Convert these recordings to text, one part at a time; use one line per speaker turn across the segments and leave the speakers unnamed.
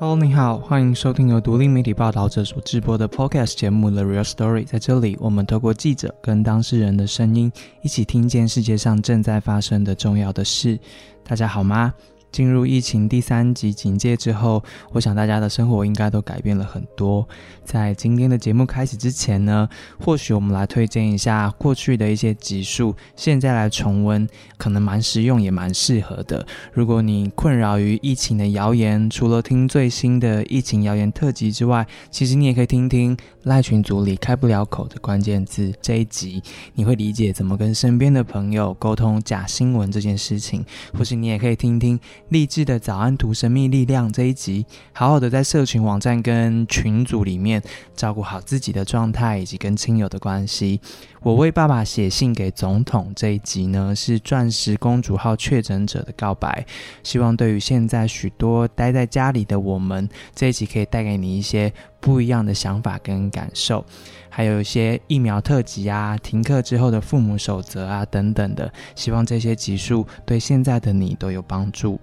Hello，你好，欢迎收听由独立媒体报道者所直播的 Podcast 节目《The Real Story》。在这里，我们透过记者跟当事人的声音，一起听见世界上正在发生的重要的事。大家好吗？进入疫情第三级警戒之后，我想大家的生活应该都改变了很多。在今天的节目开始之前呢，或许我们来推荐一下过去的一些集数，现在来重温，可能蛮实用也蛮适合的。如果你困扰于疫情的谣言，除了听最新的疫情谣言特辑之外，其实你也可以听听赖群组里开不了口的关键字这一集，你会理解怎么跟身边的朋友沟通假新闻这件事情，或是你也可以听听。励志的早安图神秘力量这一集，好好的在社群网站跟群组里面照顾好自己的状态以及跟亲友的关系。我为爸爸写信给总统这一集呢，是钻石公主号确诊者的告白。希望对于现在许多待在家里的我们，这一集可以带给你一些不一样的想法跟感受。还有一些疫苗特辑啊，停课之后的父母守则啊等等的，希望这些集数对现在的你都有帮助。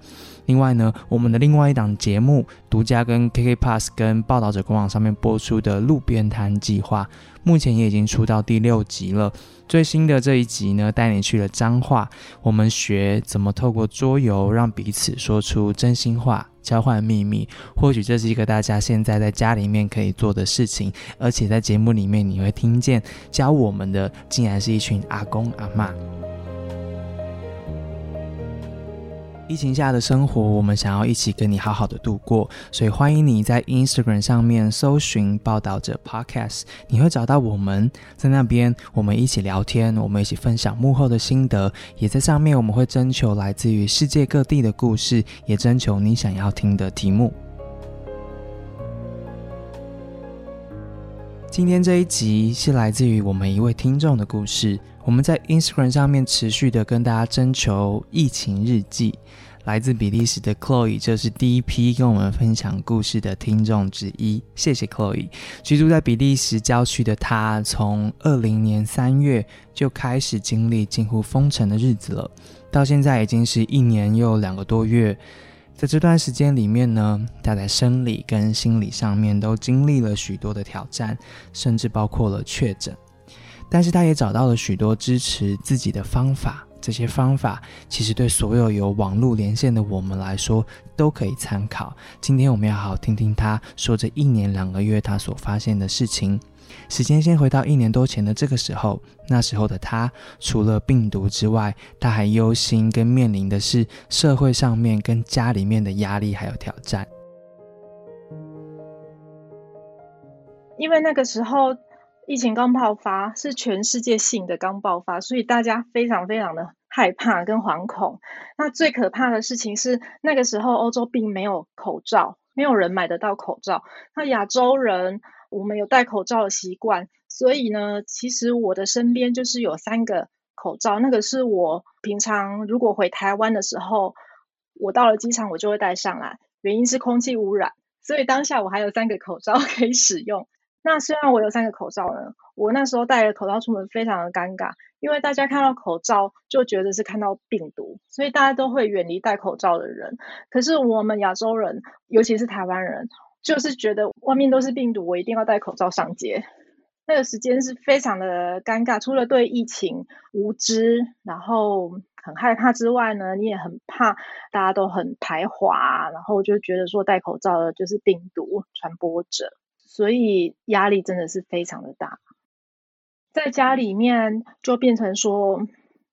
另外呢，我们的另外一档节目，独家跟 KK Pass 跟报道者官网上面播出的路边摊计划，目前也已经出到第六集了。最新的这一集呢，带你去了彰化，我们学怎么透过桌游让彼此说出真心话。交换秘密，或许这是一个大家现在在家里面可以做的事情，而且在节目里面你会听见教我们的，竟然是一群阿公阿妈。疫情下的生活，我们想要一起跟你好好的度过，所以欢迎你在 Instagram 上面搜寻报道者 Podcast，你会找到我们在那边，我们一起聊天，我们一起分享幕后的心得，也在上面我们会征求来自于世界各地的故事，也征求你想要听的题目。今天这一集是来自于我们一位听众的故事。我们在 Instagram 上面持续的跟大家征求疫情日记，来自比利时的 Chloe 就是第一批跟我们分享故事的听众之一，谢谢 Chloe。居住在比利时郊区的他，从二零年三月就开始经历近乎封城的日子了，到现在已经是一年又两个多月。在这段时间里面呢，他在生理跟心理上面都经历了许多的挑战，甚至包括了确诊。但是他也找到了许多支持自己的方法，这些方法其实对所有有网络连线的我们来说都可以参考。今天我们要好好听听他说这一年两个月他所发现的事情。时间先回到一年多前的这个时候，那时候的他除了病毒之外，他还忧心跟面临的是社会上面跟家里面的压力还有挑战。
因为那个时候。疫情刚爆发，是全世界性的刚爆发，所以大家非常非常的害怕跟惶恐。那最可怕的事情是，那个时候欧洲并没有口罩，没有人买得到口罩。那亚洲人，我们有戴口罩的习惯，所以呢，其实我的身边就是有三个口罩。那个是我平常如果回台湾的时候，我到了机场我就会带上来，原因是空气污染。所以当下我还有三个口罩 可以使用。那虽然我有三个口罩呢，我那时候戴着口罩出门非常的尴尬，因为大家看到口罩就觉得是看到病毒，所以大家都会远离戴口罩的人。可是我们亚洲人，尤其是台湾人，就是觉得外面都是病毒，我一定要戴口罩上街。那个时间是非常的尴尬，除了对疫情无知，然后很害怕之外呢，你也很怕大家都很排华，然后就觉得说戴口罩的就是病毒传播者。所以压力真的是非常的大，在家里面就变成说，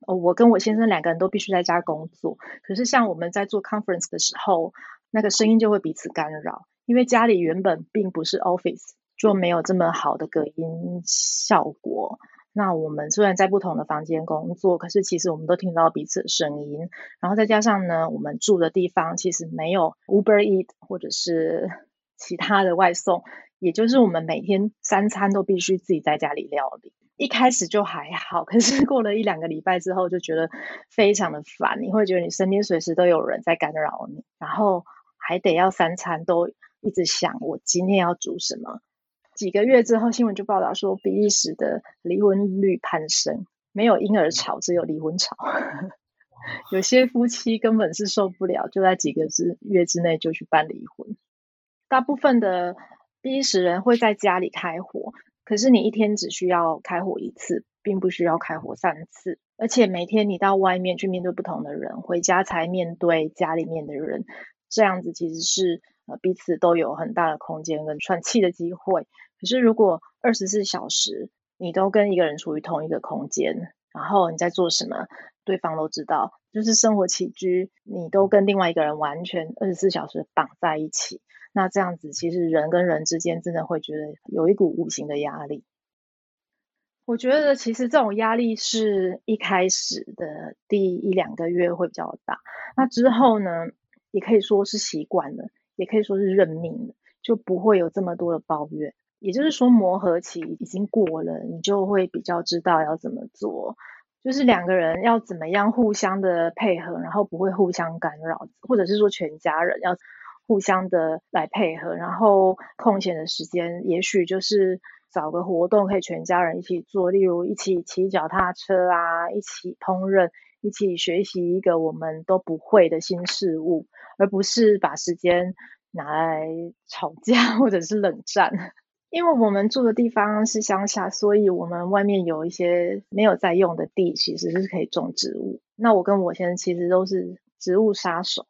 我跟我先生两个人都必须在家工作。可是像我们在做 conference 的时候，那个声音就会彼此干扰，因为家里原本并不是 office，就没有这么好的隔音效果。那我们虽然在不同的房间工作，可是其实我们都听到彼此的声音。然后再加上呢，我们住的地方其实没有 Uber Eat 或者是其他的外送。也就是我们每天三餐都必须自己在家里料理，一开始就还好，可是过了一两个礼拜之后，就觉得非常的烦。你会觉得你身边随时都有人在干扰你，然后还得要三餐都一直想我今天要煮什么。几个月之后，新闻就报道说比利时的离婚率攀升，没有婴儿潮，只有离婚潮。有些夫妻根本是受不了，就在几个之月之内就去办离婚。大部分的比利时人会在家里开火，可是你一天只需要开火一次，并不需要开火三次。而且每天你到外面去面对不同的人，回家才面对家里面的人，这样子其实是呃彼此都有很大的空间跟喘气的机会。可是如果二十四小时你都跟一个人处于同一个空间，然后你在做什么，对方都知道，就是生活起居，你都跟另外一个人完全二十四小时绑在一起。那这样子，其实人跟人之间真的会觉得有一股无形的压力。我觉得其实这种压力是一开始的第一两个月会比较大，那之后呢，也可以说是习惯了，也可以说是认命了，就不会有这么多的抱怨。也就是说，磨合期已经过了，你就会比较知道要怎么做，就是两个人要怎么样互相的配合，然后不会互相干扰，或者是说全家人要互相的来配合，然后空闲的时间，也许就是找个活动可以全家人一起做，例如一起骑脚踏车啊，一起烹饪，一起学习一个我们都不会的新事物，而不是把时间拿来吵架或者是冷战。因为我们住的地方是乡下，所以我们外面有一些没有在用的地，其实是可以种植物。那我跟我先生其实都是植物杀手，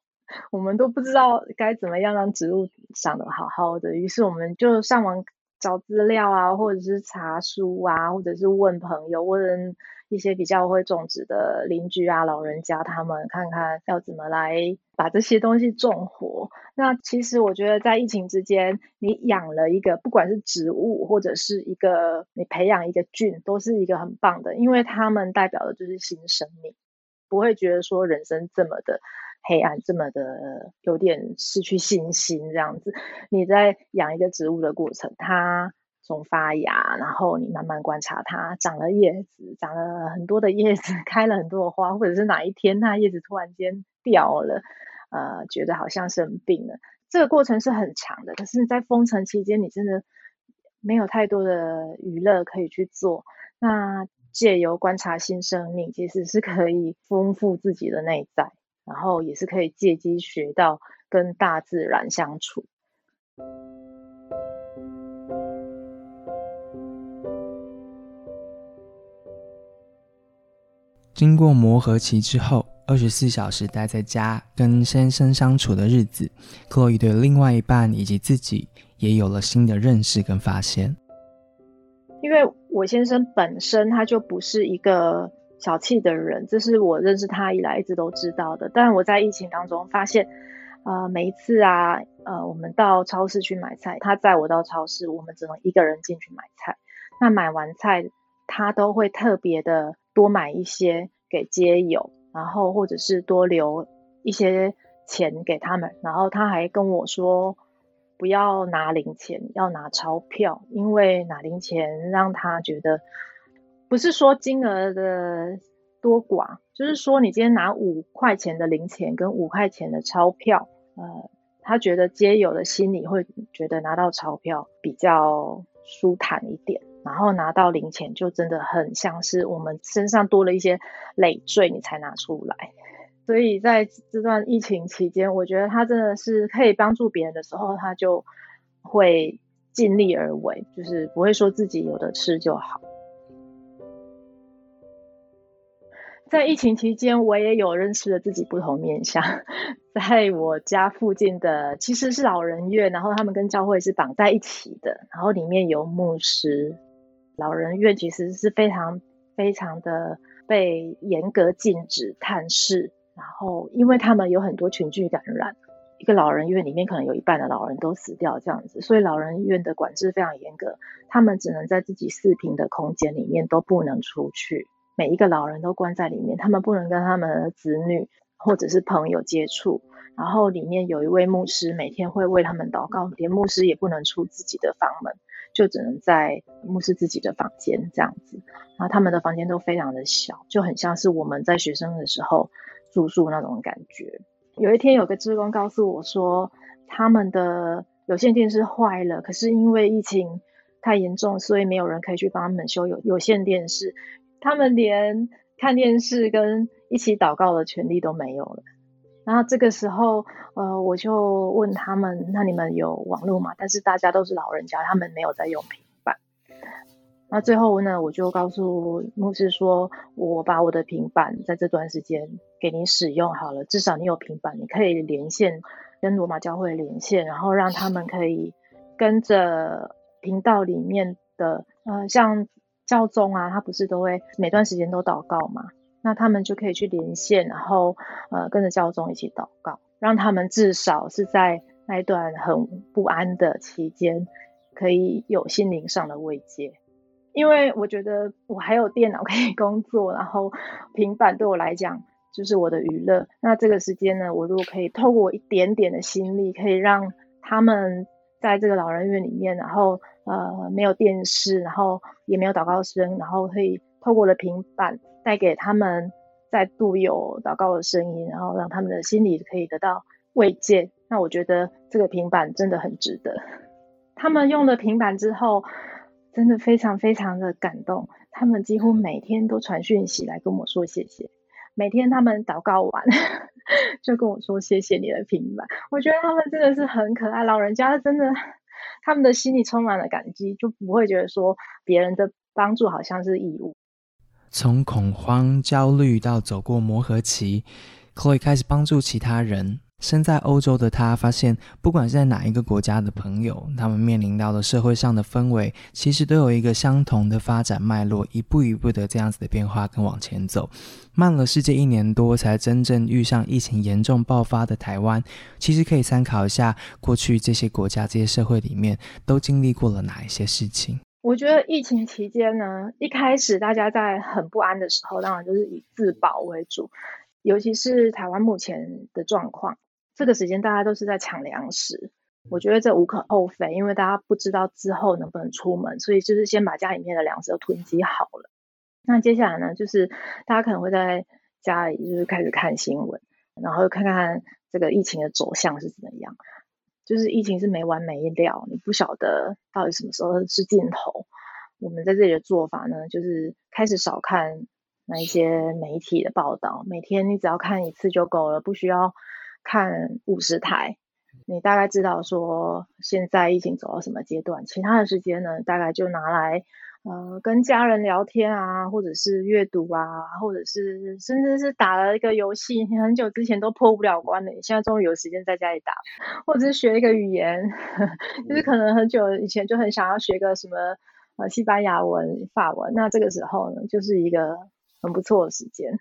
我们都不知道该怎么样让植物长得好好的，于是我们就上网找资料啊，或者是查书啊，或者是问朋友问。一些比较会种植的邻居啊、老人家，他们看看要怎么来把这些东西种活。那其实我觉得，在疫情之间，你养了一个不管是植物或者是一个你培养一个菌，都是一个很棒的，因为它们代表的就是新生命，不会觉得说人生这么的黑暗，这么的有点失去信心这样子。你在养一个植物的过程，它。从发芽，然后你慢慢观察它长了叶子，长了很多的叶子，开了很多的花，或者是哪一天它叶子突然间掉了，呃，觉得好像生病了。这个过程是很长的，可是你，在封城期间，你真的没有太多的娱乐可以去做。那借由观察新生命，其实是可以丰富自己的内在，然后也是可以借机学到跟大自然相处。
经过磨合期之后，二十四小时待在家跟先生相处的日子，克洛伊对另外一半以及自己也有了新的认识跟发现。
因为我先生本身他就不是一个小气的人，这是我认识他以来一直都知道的。但我在疫情当中发现，呃，每一次啊，呃，我们到超市去买菜，他载我到超市，我们只能一个人进去买菜。那买完菜，他都会特别的。多买一些给街友，然后或者是多留一些钱给他们。然后他还跟我说，不要拿零钱，要拿钞票，因为拿零钱让他觉得不是说金额的多寡，就是说你今天拿五块钱的零钱跟五块钱的钞票，呃，他觉得街友的心里会觉得拿到钞票比较舒坦一点。然后拿到零钱，就真的很像是我们身上多了一些累赘，你才拿出来。所以在这段疫情期间，我觉得他真的是可以帮助别人的时候，他就会尽力而为，就是不会说自己有的吃就好。在疫情期间，我也有认识了自己不同面相。在我家附近的其实是老人院，然后他们跟教会是绑在一起的，然后里面有牧师。老人院其实是非常非常的被严格禁止探视，然后因为他们有很多群聚感染，一个老人院里面可能有一半的老人都死掉这样子，所以老人院的管制非常严格，他们只能在自己四平的空间里面都不能出去，每一个老人都关在里面，他们不能跟他们的子女或者是朋友接触，然后里面有一位牧师每天会为他们祷告，连牧师也不能出自己的房门。就只能在牧师自己的房间这样子，然后他们的房间都非常的小，就很像是我们在学生的时候住宿那种感觉。有一天有个职工告诉我说，他们的有线电视坏了，可是因为疫情太严重，所以没有人可以去帮他们修有有线电视，他们连看电视跟一起祷告的权利都没有了。然后这个时候，呃，我就问他们：“那你们有网络吗？”但是大家都是老人家，他们没有在用平板。那最后呢，我就告诉牧师说：“我把我的平板在这段时间给你使用好了，至少你有平板，你可以连线跟罗马教会连线，然后让他们可以跟着频道里面的，呃，像教宗啊，他不是都会每段时间都祷告嘛？”那他们就可以去连线，然后呃跟着教宗一起祷告，让他们至少是在那一段很不安的期间，可以有心灵上的慰藉。因为我觉得我还有电脑可以工作，然后平板对我来讲就是我的娱乐。那这个时间呢，我如果可以透过一点点的心力，可以让他们在这个老人院里面，然后呃没有电视，然后也没有祷告声，然后可以透过了平板。带给他们再度有祷告的声音，然后让他们的心里可以得到慰藉。那我觉得这个平板真的很值得。他们用了平板之后，真的非常非常的感动。他们几乎每天都传讯息来跟我说谢谢。每天他们祷告完 就跟我说谢谢你的平板。我觉得他们真的是很可爱，老人家真的他们的心里充满了感激，就不会觉得说别人的帮助好像是义务。
从恐慌、焦虑到走过磨合期可以开始帮助其他人。身在欧洲的他发现，不管是在哪一个国家的朋友，他们面临到的社会上的氛围，其实都有一个相同的发展脉络，一步一步的这样子的变化跟往前走。慢了世界一年多，才真正遇上疫情严重爆发的台湾，其实可以参考一下过去这些国家、这些社会里面都经历过了哪一些事情。
我觉得疫情期间呢，一开始大家在很不安的时候，当然就是以自保为主。尤其是台湾目前的状况，这个时间大家都是在抢粮食。我觉得这无可厚非，因为大家不知道之后能不能出门，所以就是先把家里面的粮食都囤积好了。那接下来呢，就是大家可能会在家里就是开始看新闻，然后看看这个疫情的走向是怎么样。就是疫情是没完没了，你不晓得到底什么时候是尽头。我们在这里的做法呢，就是开始少看那一些媒体的报道，每天你只要看一次就够了，不需要看五十台。你大概知道说现在疫情走到什么阶段，其他的时间呢，大概就拿来。呃，跟家人聊天啊，或者是阅读啊，或者是甚至是打了一个游戏，你很久之前都破不了关的，你现在终于有时间在家里打，或者是学一个语言，就是可能很久以前就很想要学个什么呃西班牙文、法文，那这个时候呢，就是一个很不错的时间。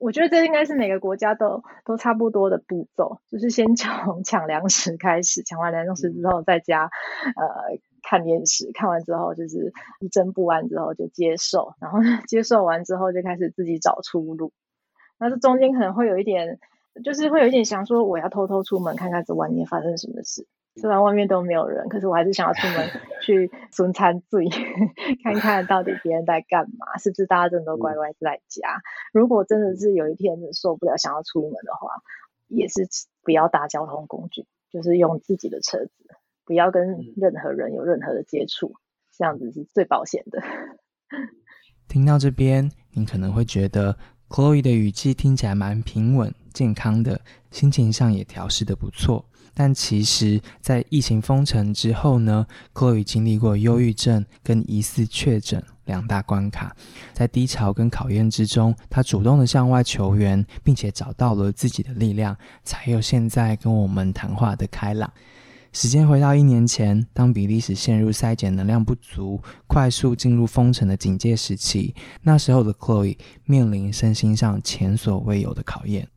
我觉得这应该是每个国家都都差不多的步骤，就是先从 抢粮食开始，抢完粮食之后再加呃。看电视，看完之后就是一阵不安，之后就接受，然后接受完之后就开始自己找出路。那这中间可能会有一点，就是会有一点想说，我要偷偷出门看看这外面发生什么事。虽然外面都没有人，可是我还是想要出门 去存餐醉，看看到底别人在干嘛，是不是大家真的都乖乖在家？如果真的是有一天受不了想要出门的话，也是不要搭交通工具，就是用自己的车子。不要跟任何人有任何的接触，这样子是最保险的。
听到这边，你可能会觉得 Chloe 的语气听起来蛮平稳、健康的，心情上也调试的不错。但其实，在疫情封城之后呢，Chloe 经历过忧郁症跟疑似确诊两大关卡，在低潮跟考验之中，他主动的向外求援，并且找到了自己的力量，才有现在跟我们谈话的开朗。时间回到一年前，当比利时陷入筛检能量不足、快速进入封城的警戒时期，那时候的 Chloe 面临身心上前所未有的考验。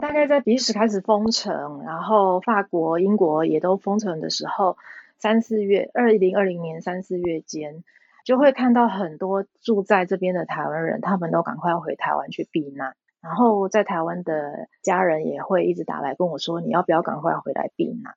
大概在比利时开始封城，然后法国、英国也都封城的时候，三四月，二零二零年三四月间，就会看到很多住在这边的台湾人，他们都赶快要回台湾去避难。然后在台湾的家人也会一直打来跟我说：“你要不要赶快回来避难？”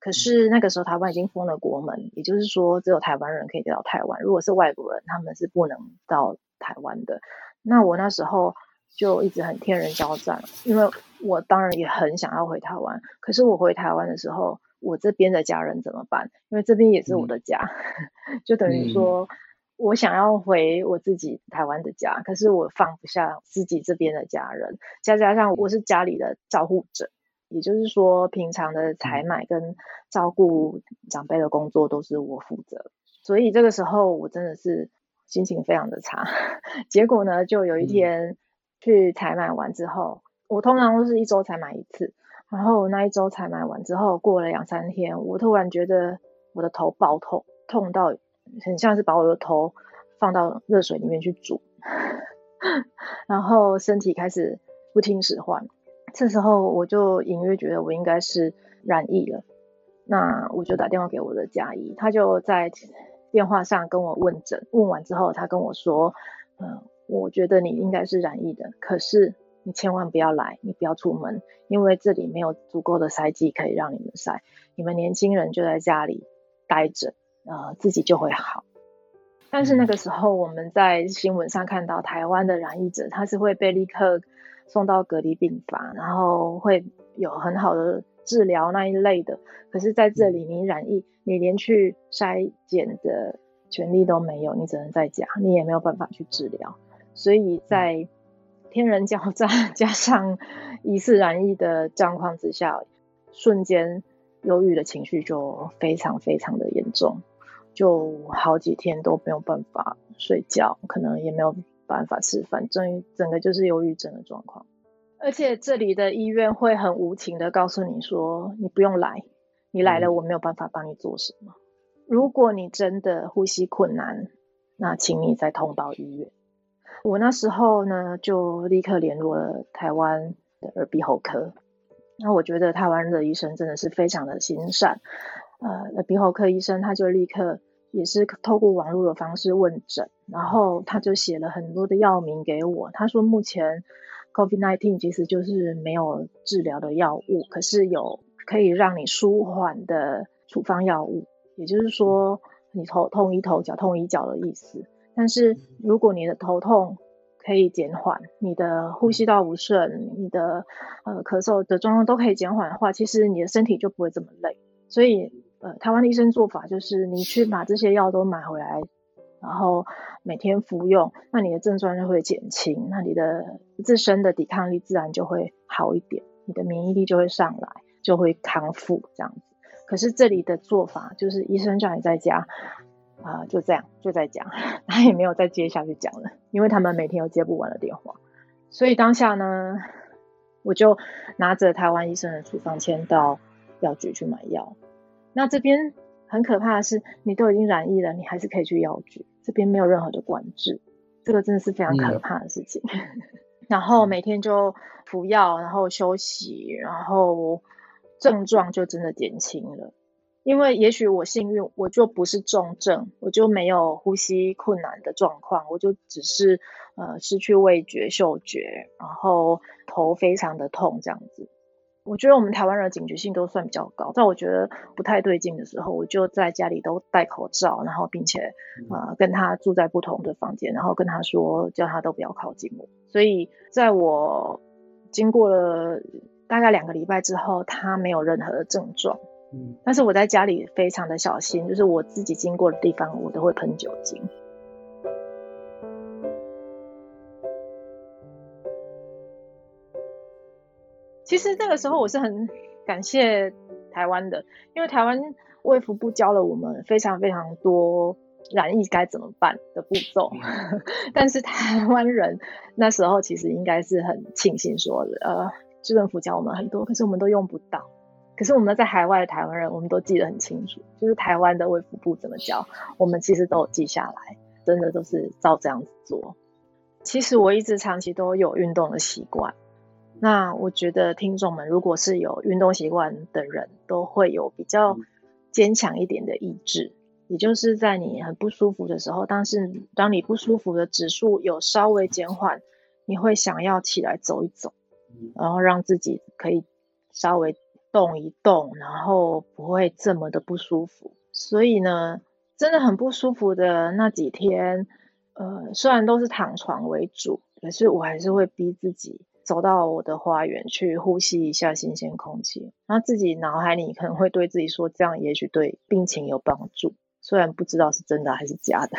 可是那个时候台湾已经封了国门，也就是说只有台湾人可以到台湾，如果是外国人，他们是不能到台湾的。那我那时候就一直很天人交战，因为我当然也很想要回台湾，可是我回台湾的时候，我这边的家人怎么办？因为这边也是我的家，就等于说我想要回我自己台湾的家，可是我放不下自己这边的家人，再加上我是家里的照护者，也就是说，平常的采买跟照顾长辈的工作都是我负责，所以这个时候我真的是心情非常的差。结果呢，就有一天去采买完之后，我通常都是一周采买一次，然后那一周采买完之后，过了两三天，我突然觉得我的头爆痛，痛到。很像是把我的头放到热水里面去煮，然后身体开始不听使唤。这时候我就隐约觉得我应该是染疫了，那我就打电话给我的家医，他就在电话上跟我问诊。问完之后，他跟我说：“嗯，我觉得你应该是染疫的，可是你千万不要来，你不要出门，因为这里没有足够的筛剂可以让你们筛。你们年轻人就在家里待着。”呃，自己就会好。但是那个时候，我们在新闻上看到台湾的染疫者，他是会被立刻送到隔离病房，然后会有很好的治疗那一类的。可是在这里，你染疫，你连去筛检的权利都没有，你只能在家，你也没有办法去治疗。所以在天人交战 加上疑似染疫的状况之下，瞬间忧郁的情绪就非常非常的严重。就好几天都没有办法睡觉，可能也没有办法吃饭，整整个就是忧郁症的状况。而且这里的医院会很无情的告诉你说，你不用来，你来了我没有办法帮你做什么。如果你真的呼吸困难，那请你再通报医院。我那时候呢，就立刻联络了台湾的耳鼻喉科。那我觉得台湾的医生真的是非常的心善。呃，耳鼻喉科医生他就立刻也是透过网络的方式问诊，然后他就写了很多的药名给我。他说目前 COVID-19 其实就是没有治疗的药物，可是有可以让你舒缓的处方药物，也就是说你头痛医头，脚痛医脚的意思。但是如果你的头痛可以减缓，你的呼吸道不顺，你的呃咳嗽的状况都可以减缓的话，其实你的身体就不会这么累。所以。呃，台湾的医生做法就是，你去把这些药都买回来，然后每天服用，那你的症状就会减轻，那你的自身的抵抗力自然就会好一点，你的免疫力就会上来，就会康复这样子。可是这里的做法就是，医生叫你在家，啊，就这样就在讲，他也没有再接下去讲了，因为他们每天有接不完的电话。所以当下呢，我就拿着台湾医生的处方签到药局去买药。那这边很可怕的是，你都已经染疫了，你还是可以去药局，这边没有任何的管制，这个真的是非常可怕的事情。然后每天就服药，然后休息，然后症状就真的减轻了。因为也许我幸运，我就不是重症，我就没有呼吸困难的状况，我就只是呃失去味觉、嗅觉，然后头非常的痛这样子。我觉得我们台湾人的警觉性都算比较高，在我觉得不太对劲的时候，我就在家里都戴口罩，然后并且呃跟他住在不同的房间，然后跟他说叫他都不要靠近我。所以在我经过了大概两个礼拜之后，他没有任何的症状。嗯，但是我在家里非常的小心，就是我自己经过的地方，我都会喷酒精。其实那个时候我是很感谢台湾的，因为台湾卫福部教了我们非常非常多染疫该怎么办的步骤。但是台湾人那时候其实应该是很庆幸说，呃，政府教我们很多，可是我们都用不到。可是我们在海外的台湾人，我们都记得很清楚，就是台湾的卫福部怎么教，我们其实都有记下来，真的都是照这样子做。其实我一直长期都有运动的习惯。那我觉得听众们，如果是有运动习惯的人，都会有比较坚强一点的意志，也就是在你很不舒服的时候，但是当你不舒服的指数有稍微减缓，你会想要起来走一走，然后让自己可以稍微动一动，然后不会这么的不舒服。所以呢，真的很不舒服的那几天，呃，虽然都是躺床为主，可是我还是会逼自己。走到我的花园去呼吸一下新鲜空气，然后自己脑海里可能会对自己说，这样也许对病情有帮助，虽然不知道是真的还是假的。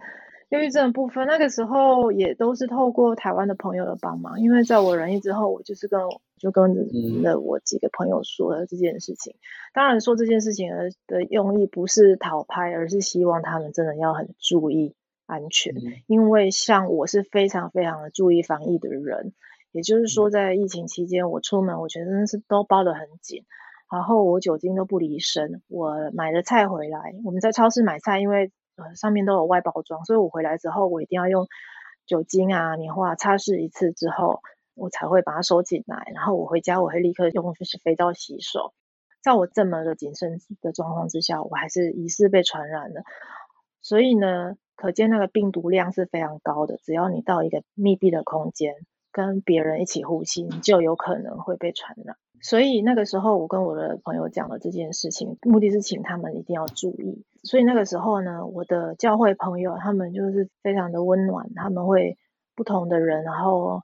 忧郁症的部分，那个时候也都是透过台湾的朋友的帮忙，因为在我人愈之后，我就是跟就跟了我几个朋友说了这件事情。当然说这件事情的用意不是讨拍，而是希望他们真的要很注意安全，因为像我是非常非常的注意防疫的人，也就是说在疫情期间，我出门我全身是都包得很紧，然后我酒精都不离身，我买了菜回来，我们在超市买菜，因为。呃，上面都有外包装，所以我回来之后，我一定要用酒精啊、棉花擦拭一次之后，我才会把它收进来。然后我回家，我会立刻用肥皂洗手。在我这么的谨慎的状况之下，我还是疑似被传染了。所以呢，可见那个病毒量是非常高的。只要你到一个密闭的空间，跟别人一起呼吸，你就有可能会被传染。所以那个时候，我跟我的朋友讲了这件事情，目的是请他们一定要注意。所以那个时候呢，我的教会朋友他们就是非常的温暖，他们会不同的人，然后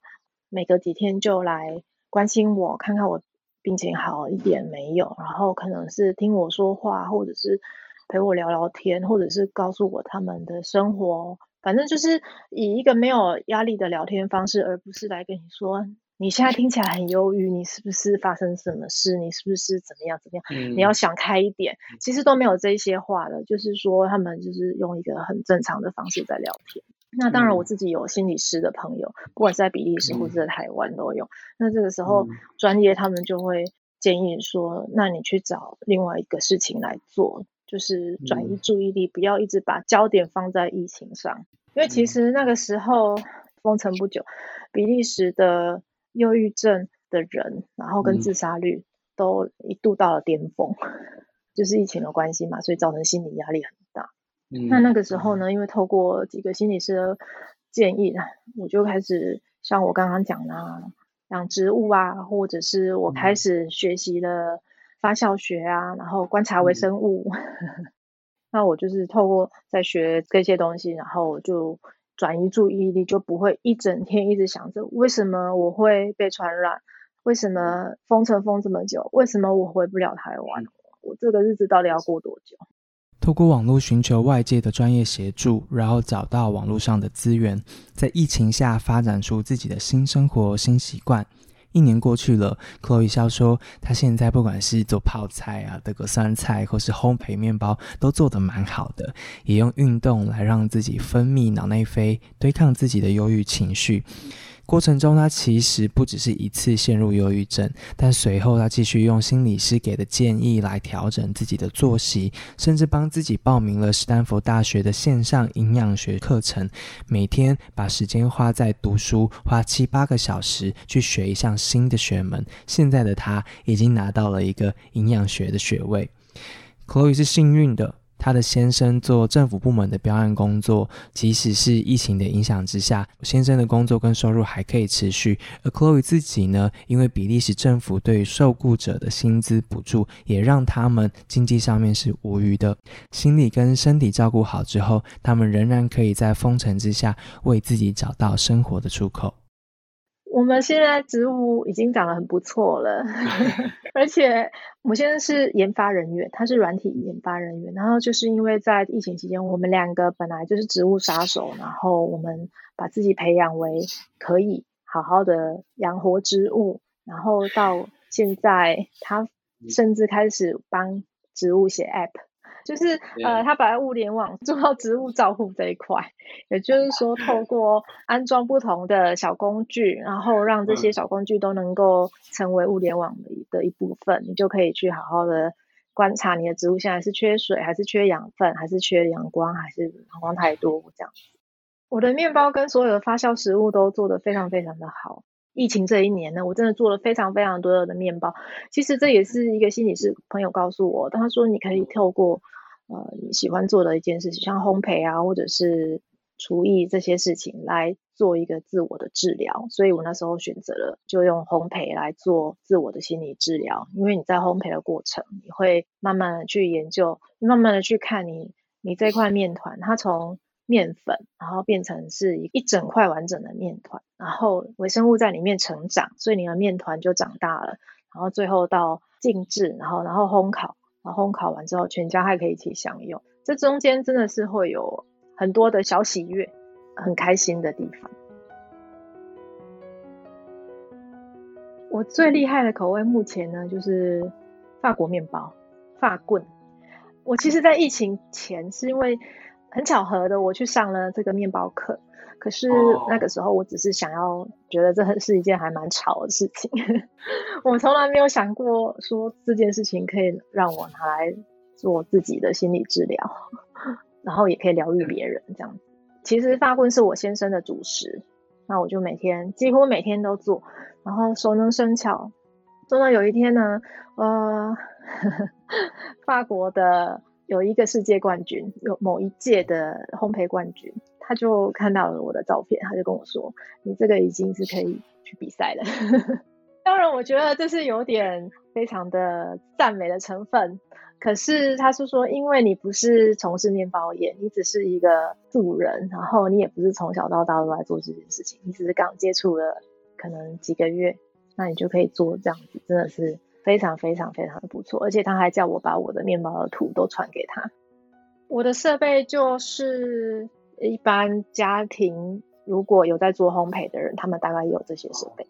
每隔几天就来关心我，看看我病情好一点没有，然后可能是听我说话，或者是陪我聊聊天，或者是告诉我他们的生活，反正就是以一个没有压力的聊天方式，而不是来跟你说。你现在听起来很忧郁，你是不是发生什么事？你是不是怎么样怎么样？你要想开一点。其实都没有这些话的，就是说他们就是用一个很正常的方式在聊天。那当然，我自己有心理师的朋友，不管是在比利时或者在台湾都有。那这个时候，专业他们就会建议说，那你去找另外一个事情来做，就是转移注意力，不要一直把焦点放在疫情上。因为其实那个时候封城不久，比利时的。忧郁症的人，然后跟自杀率都一度到了巅峰，就是疫情的关系嘛，所以造成心理压力很大。那那个时候呢，因为透过几个心理师的建议，我就开始像我刚刚讲的养植物啊，或者是我开始学习了发酵学啊，然后观察微生物。那我就是透过在学这些东西，然后我就。转移注意力就不会一整天一直想着为什么我会被传染，为什么封城封这么久，为什么我回不了台湾，我这个日子到底要过多久？
透过网络寻求外界的专业协助，然后找到网络上的资源，在疫情下发展出自己的新生活新习惯。一年过去了，Chloe 笑说，她现在不管是做泡菜啊、德国酸菜，或是烘焙面包，都做得蛮好的。也用运动来让自己分泌脑内啡，对抗自己的忧郁情绪。过程中，他其实不只是一次陷入忧郁症，但随后他继续用心理师给的建议来调整自己的作息，甚至帮自己报名了斯坦福大学的线上营养学课程，每天把时间花在读书，花七八个小时去学一项新的学门。现在的他已经拿到了一个营养学的学位。Chloe 是幸运的。他的先生做政府部门的标案工作，即使是疫情的影响之下，先生的工作跟收入还可以持续。而 Chloe 自己呢，因为比利时政府对受雇者的薪资补助，也让他们经济上面是无余的。心理跟身体照顾好之后，他们仍然可以在封城之下为自己找到生活的出口。
我们现在植物已经长得很不错了，而且我现在是研发人员，他是软体研发人员。然后就是因为在疫情期间，我们两个本来就是植物杀手，然后我们把自己培养为可以好好的养活植物，然后到现在他甚至开始帮植物写 App。就是呃，他把物联网 做到植物照护这一块，也就是说，透过安装不同的小工具，然后让这些小工具都能够成为物联网的的一部分，你就可以去好好的观察你的植物现在是缺水，还是缺养分，还是缺阳光，还是阳光太多这样。我的面包跟所有的发酵食物都做得非常非常的好。疫情这一年呢，我真的做了非常非常多的面包。其实这也是一个心理师朋友告诉我，他说你可以透过呃你喜欢做的一件事情，像烘焙啊，或者是厨艺这些事情来做一个自我的治疗。所以我那时候选择了就用烘焙来做自我的心理治疗，因为你在烘焙的过程，你会慢慢的去研究，慢慢的去看你你这块面团，它从面粉，然后变成是一一整块完整的面团，然后微生物在里面成长，所以你的面团就长大了。然后最后到静置，然后然后烘烤，然后烘烤完之后，全家还可以一起享用。这中间真的是会有很多的小喜悦，很开心的地方。我最厉害的口味目前呢，就是法国面包、法棍。我其实，在疫情前是因为很巧合的，我去上了这个面包课。可是那个时候，我只是想要觉得这是一件还蛮潮的事情。我从来没有想过说这件事情可以让我拿来做自己的心理治疗，然后也可以疗愈别人这样子。其实发棍是我先生的主食，那我就每天几乎每天都做，然后熟能生巧。做到有一天呢，呃，法国的有一个世界冠军，有某一届的烘焙冠军。他就看到了我的照片，他就跟我说：“你这个已经是可以去比赛了。”当然，我觉得这是有点非常的赞美的成分。可是他是说，因为你不是从事面包业，你只是一个素人，然后你也不是从小到大都在做这件事情，你只是刚接触了可能几个月，那你就可以做这样子，真的是非常非常非常的不错。而且他还叫我把我的面包的图都传给他。我的设备就是。一般家庭如果有在做烘焙的人，他们大概也有这些设备。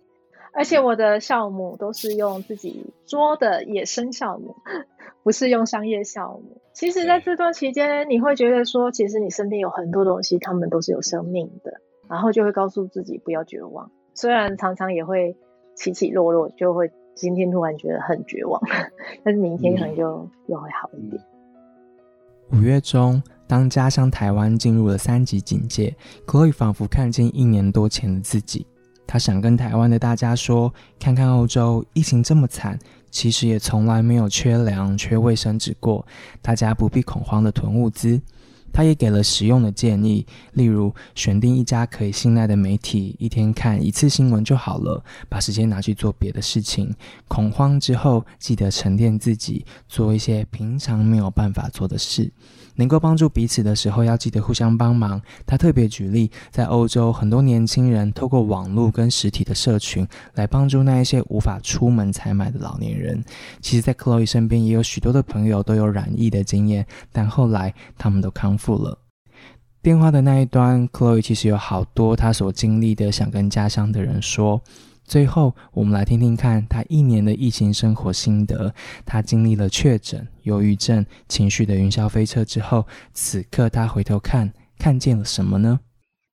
而且我的酵母都是用自己做的野生酵母，不是用商业酵母。其实，在这段期间，你会觉得说，其实你身边有很多东西，他们都是有生命的，然后就会告诉自己不要绝望。虽然常常也会起起落落，就会今天突然觉得很绝望，但是明天可能就又会好一点。
五月中。当家乡台湾进入了三级警戒，Chloe 仿佛看见一年多前的自己。他想跟台湾的大家说：看看欧洲疫情这么惨，其实也从来没有缺粮、缺卫生纸过，大家不必恐慌的囤物资。他也给了实用的建议，例如选定一家可以信赖的媒体，一天看一次新闻就好了，把时间拿去做别的事情。恐慌之后，记得沉淀自己，做一些平常没有办法做的事。能够帮助彼此的时候，要记得互相帮忙。他特别举例，在欧洲，很多年轻人透过网络跟实体的社群来帮助那一些无法出门采买的老年人。其实，在 Chloe 身边也有许多的朋友都有染疫的经验，但后来他们都康复了。电话的那一端，Chloe 其实有好多他所经历的，想跟家乡的人说。最后，我们来听听看他一年的疫情生活心得。他经历了确诊、忧郁症、情绪的云霄飞车之后，此刻他回头看，看见了什么呢？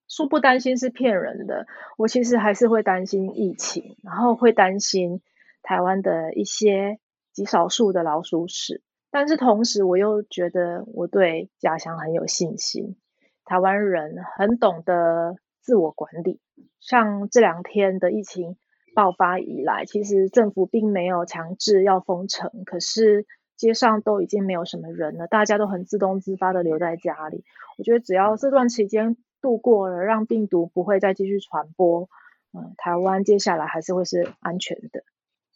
说不担心是骗人的。我其实还是会担心疫情，然后会担心台湾的一些极少数的老鼠屎。但是同时，我又觉得我对家乡很有信心。台湾人很懂得自我管理，像这两天的疫情。爆发以来，其实政府并没有强制要封城，可是街上都已经没有什么人了，大家都很自动自发的留在家里。我觉得只要这段期间度过了，让病毒不会再继续传播，嗯，台湾接下来还是会是安全的。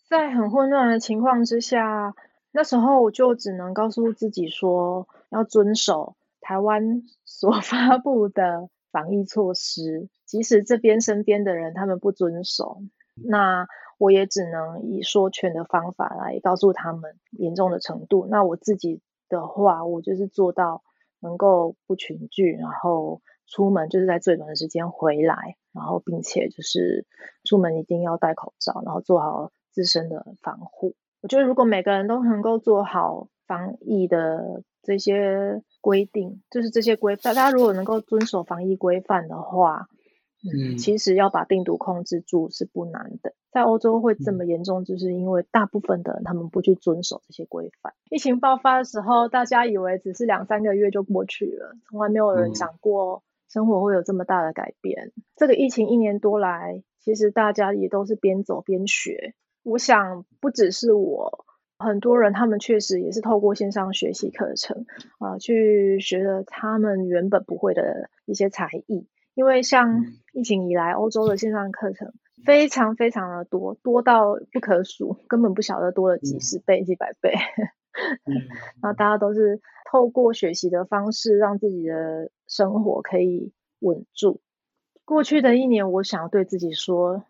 在很混乱的情况之下，那时候我就只能告诉自己说，要遵守台湾所 发布的防疫措施，即使这边身边的人他们不遵守。那我也只能以说劝的方法来告诉他们严重的程度。那我自己的话，我就是做到能够不群聚，然后出门就是在最短的时间回来，然后并且就是出门一定要戴口罩，然后做好自身的防护。我觉得如果每个人都能够做好防疫的这些规定，就是这些规范，大家如果能够遵守防疫规范的话。嗯，其实要把病毒控制住是不难的。在欧洲会这么严重，就是因为大部分的人他们不去遵守这些规范。疫情爆发的时候，大家以为只是两三个月就过去了，从来没有人想过生活会有这么大的改变。这个疫情一年多来，其实大家也都是边走边学。我想不只是我，很多人他们确实也是透过线上学习课程啊，去学了他们原本不会的一些才艺。因为像疫情以来，欧洲的线上课程非常非常的多，多到不可数，根本不晓得多了几十倍、几百倍。然后大家都是透过学习的方式，让自己的生活可以稳住。过去的一年，我想要对自己说，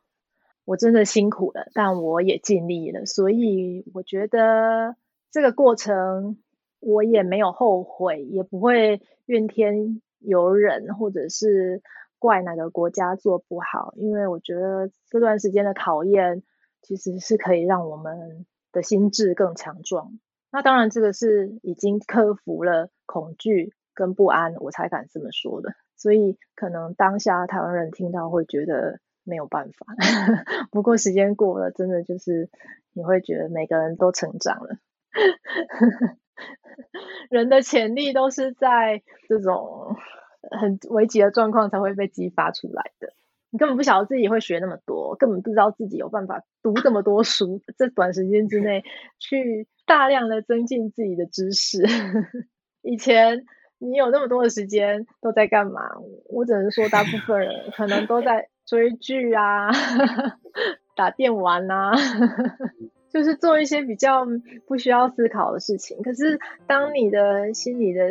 我真的辛苦了，但我也尽力了。所以我觉得这个过程，我也没有后悔，也不会怨天。尤人，或者是怪哪个国家做不好，因为我觉得这段时间的考验其实是可以让我们的心智更强壮。那当然，这个是已经克服了恐惧跟不安，我才敢这么说的。所以，可能当下台湾人听到会觉得没有办法。不过时间过了，真的就是你会觉得每个人都成长了。人的潜力都是在这种很危急的状况才会被激发出来的。你根本不晓得自己会学那么多，根本不知道自己有办法读这么多书，在短时间之内去大量的增进自己的知识。以前你有那么多的时间都在干嘛？我只能说，大部分人可能都在追剧啊、打电玩啊。就是做一些比较不需要思考的事情，可是当你的心理的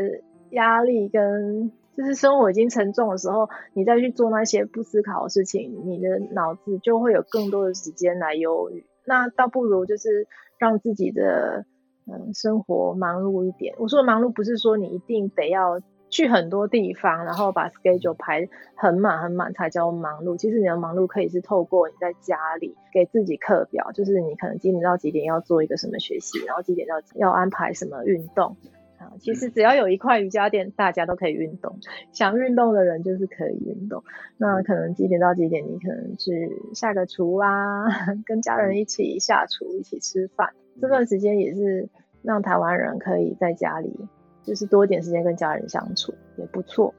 压力跟就是生活已经沉重的时候，你再去做那些不思考的事情，你的脑子就会有更多的时间来忧郁。那倒不如就是让自己的嗯生活忙碌一点。我说忙碌不是说你一定得要。去很多地方，然后把 schedule 排很满很满才叫忙碌。其实你的忙碌可以是透过你在家里给自己课表，就是你可能几点到几点要做一个什么学习，然后几点到要安排什么运动啊。其实只要有一块瑜伽垫，大家都可以运动。想运动的人就是可以运动。那可能几点到几点，你可能去下个厨啊，跟家人一起下厨，一起吃饭。这段时间也是让台湾人可以在家里。就是多一点时间跟家人相处也不错，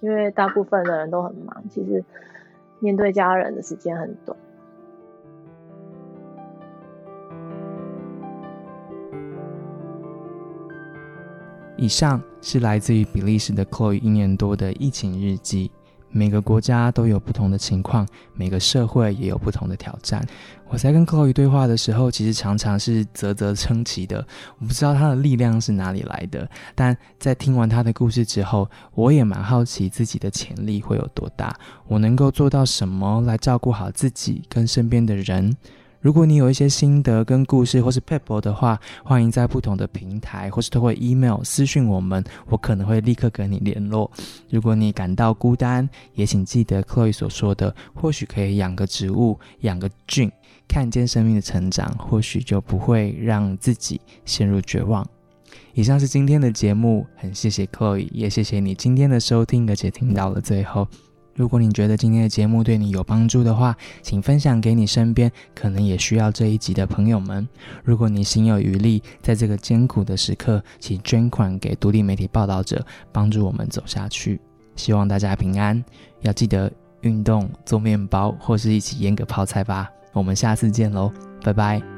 因为大部分的人都很忙，其实面对家人的时间很短。
以上是来自于比利时的 Chloe 一年多的疫情日记。每个国家都有不同的情况，每个社会也有不同的挑战。我在跟 Chloe 对话的时候，其实常常是啧啧称奇的。我不知道他的力量是哪里来的，但在听完他的故事之后，我也蛮好奇自己的潜力会有多大，我能够做到什么来照顾好自己跟身边的人。如果你有一些心得跟故事，或是 p e p 的话，欢迎在不同的平台，或是通过 email 私讯我们，我可能会立刻跟你联络。如果你感到孤单，也请记得 Chloe 所说的，或许可以养个植物，养个菌，看见生命的成长，或许就不会让自己陷入绝望。以上是今天的节目，很谢谢 Chloe，也谢谢你今天的收听，而且听到了最后。如果你觉得今天的节目对你有帮助的话，请分享给你身边可能也需要这一集的朋友们。如果你心有余力，在这个艰苦的时刻，请捐款给独立媒体报道者，帮助我们走下去。希望大家平安，要记得运动、做面包，或是一起腌个泡菜吧。我们下次见喽，拜拜。